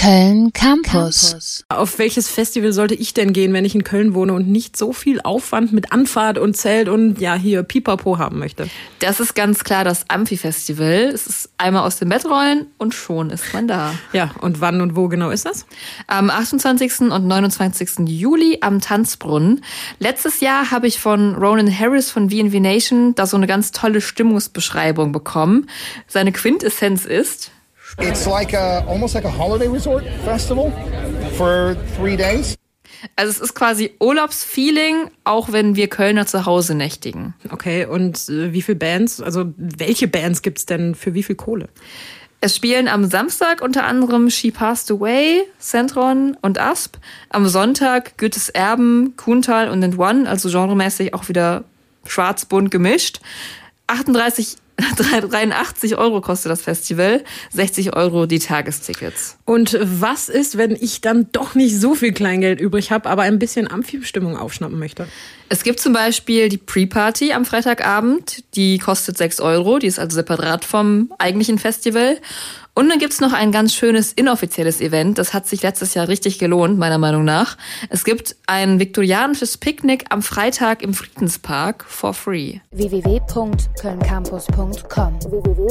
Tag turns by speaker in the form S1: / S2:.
S1: Köln Campus.
S2: Auf welches Festival sollte ich denn gehen, wenn ich in Köln wohne und nicht so viel Aufwand mit Anfahrt und Zelt und ja, hier Pipapo haben möchte?
S3: Das ist ganz klar das Amphi-Festival. Es ist einmal aus dem Bett rollen und schon ist man da.
S2: Ja, und wann und wo genau ist das?
S3: Am 28. und 29. Juli am Tanzbrunnen. Letztes Jahr habe ich von Ronan Harris von V&V Nation da so eine ganz tolle Stimmungsbeschreibung bekommen. Seine Quintessenz ist,
S4: It's like a almost like a holiday resort festival for three days.
S3: Also es ist quasi Urlaubsfeeling, auch wenn wir Kölner zu Hause nächtigen.
S2: Okay, und äh, wie viele Bands, also welche Bands gibt's denn für wie viel Kohle?
S3: Es spielen am Samstag unter anderem She Passed Away, Centron und Asp. Am Sonntag Goethes Erben, Kuhntal und And One, also genremäßig auch wieder schwarz-bunt gemischt. 38 83 Euro kostet das Festival, 60 Euro die Tagestickets.
S2: Und was ist, wenn ich dann doch nicht so viel Kleingeld übrig habe, aber ein bisschen Amphi-Stimmung aufschnappen möchte?
S3: Es gibt zum Beispiel die Pre-Party am Freitagabend, die kostet 6 Euro, die ist also separat vom eigentlichen Festival. Und dann gibt's noch ein ganz schönes inoffizielles Event. Das hat sich letztes Jahr richtig gelohnt, meiner Meinung nach. Es gibt ein viktorianisches Picknick am Freitag im Friedenspark for free.
S1: www.kölncampus.com www